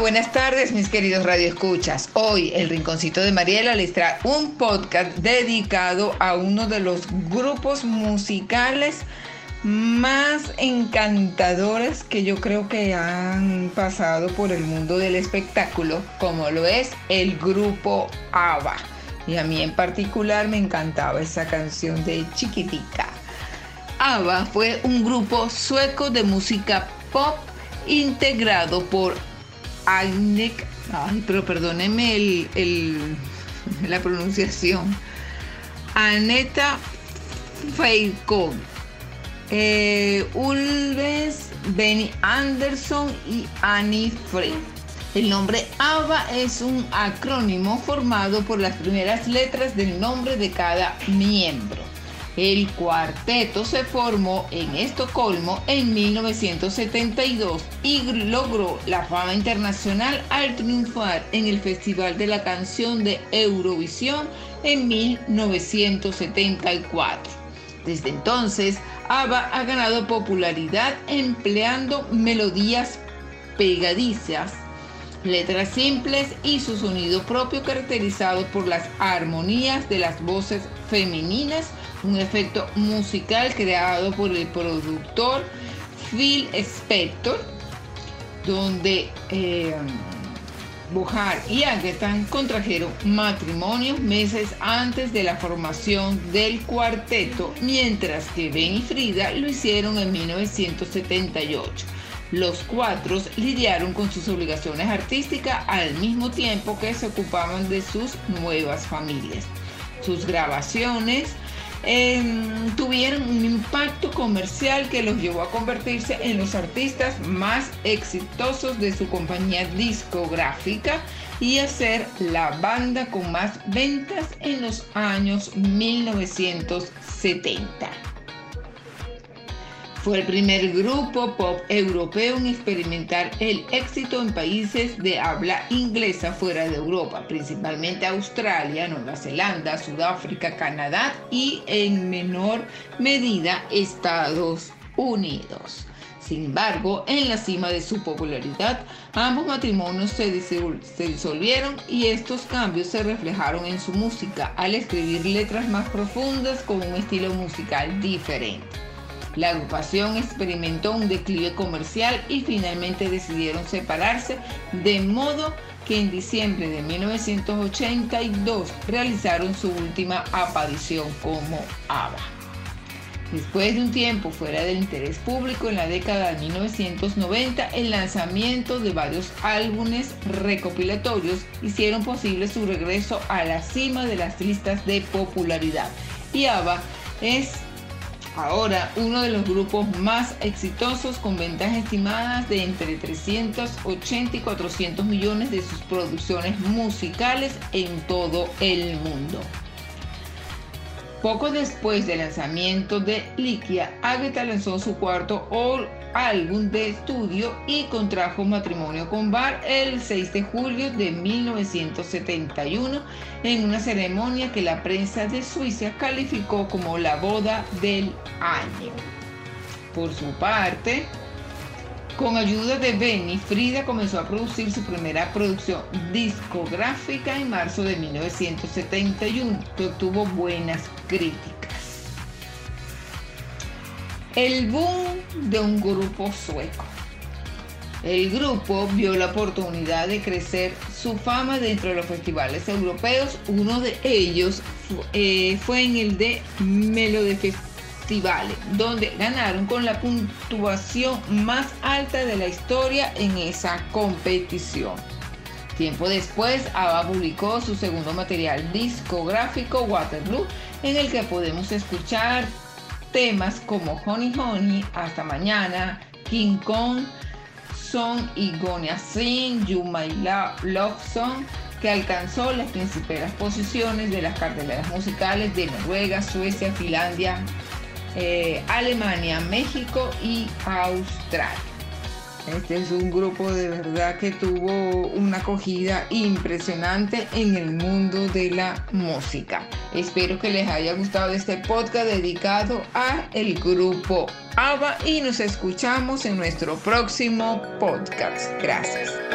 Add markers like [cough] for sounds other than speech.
Buenas tardes mis queridos radioescuchas. Hoy el Rinconcito de Mariela les trae un podcast dedicado a uno de los grupos musicales más encantadores que yo creo que han pasado por el mundo del espectáculo, como lo es el grupo ABBA. Y a mí en particular me encantaba esa canción de Chiquitica. ABBA fue un grupo sueco de música pop integrado por Agnek, ay, pero perdónenme el, [laughs] la pronunciación, Aneta Feikon, eh, Ulves, Benny Anderson y Annie Frey. El nombre ABBA es un acrónimo formado por las primeras letras del nombre de cada miembro. El cuarteto se formó en Estocolmo en 1972 y logró la fama internacional al triunfar en el Festival de la Canción de Eurovisión en 1974. Desde entonces, ABBA ha ganado popularidad empleando melodías pegadizas letras simples y su sonido propio caracterizado por las armonías de las voces femeninas, un efecto musical creado por el productor Phil Spector, donde eh, Bojar y Aguetan contrajeron matrimonio meses antes de la formación del cuarteto, mientras que Ben y Frida lo hicieron en 1978. Los cuatro lidiaron con sus obligaciones artísticas al mismo tiempo que se ocupaban de sus nuevas familias. Sus grabaciones em, tuvieron un impacto comercial que los llevó a convertirse en los artistas más exitosos de su compañía discográfica y a ser la banda con más ventas en los años 1970. Fue el primer grupo pop europeo en experimentar el éxito en países de habla inglesa fuera de Europa, principalmente Australia, Nueva Zelanda, Sudáfrica, Canadá y en menor medida Estados Unidos. Sin embargo, en la cima de su popularidad, ambos matrimonios se, disolvieron y estos cambios se reflejaron en su música al escribir letras más profundas con un estilo musical diferente. La agrupación experimentó un declive comercial y finalmente decidieron separarse, de modo que en diciembre de 1982 realizaron su última aparición como ABBA. Después de un tiempo fuera del interés público en la década de 1990, el lanzamiento de varios álbumes recopilatorios hicieron posible su regreso a la cima de las listas de popularidad. Y ABBA es ahora uno de los grupos más exitosos con ventas estimadas de entre 380 y 400 millones de sus producciones musicales en todo el mundo. Poco después del lanzamiento de Likia, Agatha lanzó su cuarto álbum de estudio y contrajo matrimonio con Bar el 6 de julio de 1971 en una ceremonia que la prensa de Suiza calificó como la boda del año. Por su parte, con ayuda de Benny, Frida comenzó a producir su primera producción discográfica en marzo de 1971, que obtuvo buenas críticas. El boom de un grupo sueco. El grupo vio la oportunidad de crecer su fama dentro de los festivales europeos. Uno de ellos eh, fue en el de Melode Donde ganaron con la puntuación más alta de la historia en esa competición. Tiempo después, ABBA publicó su segundo material discográfico, Waterloo, en el que podemos escuchar temas como Honey Honey, Hasta Mañana, King Kong, Song y Gonia Sing, You My Love Song, que alcanzó las principales posiciones de las carteleras musicales de Noruega, Suecia, Finlandia, eh, Alemania, México y Australia. Este es un grupo de verdad que tuvo una acogida impresionante en el mundo de la música. Espero que les haya gustado este podcast dedicado a el grupo ABBA y nos escuchamos en nuestro próximo podcast. Gracias.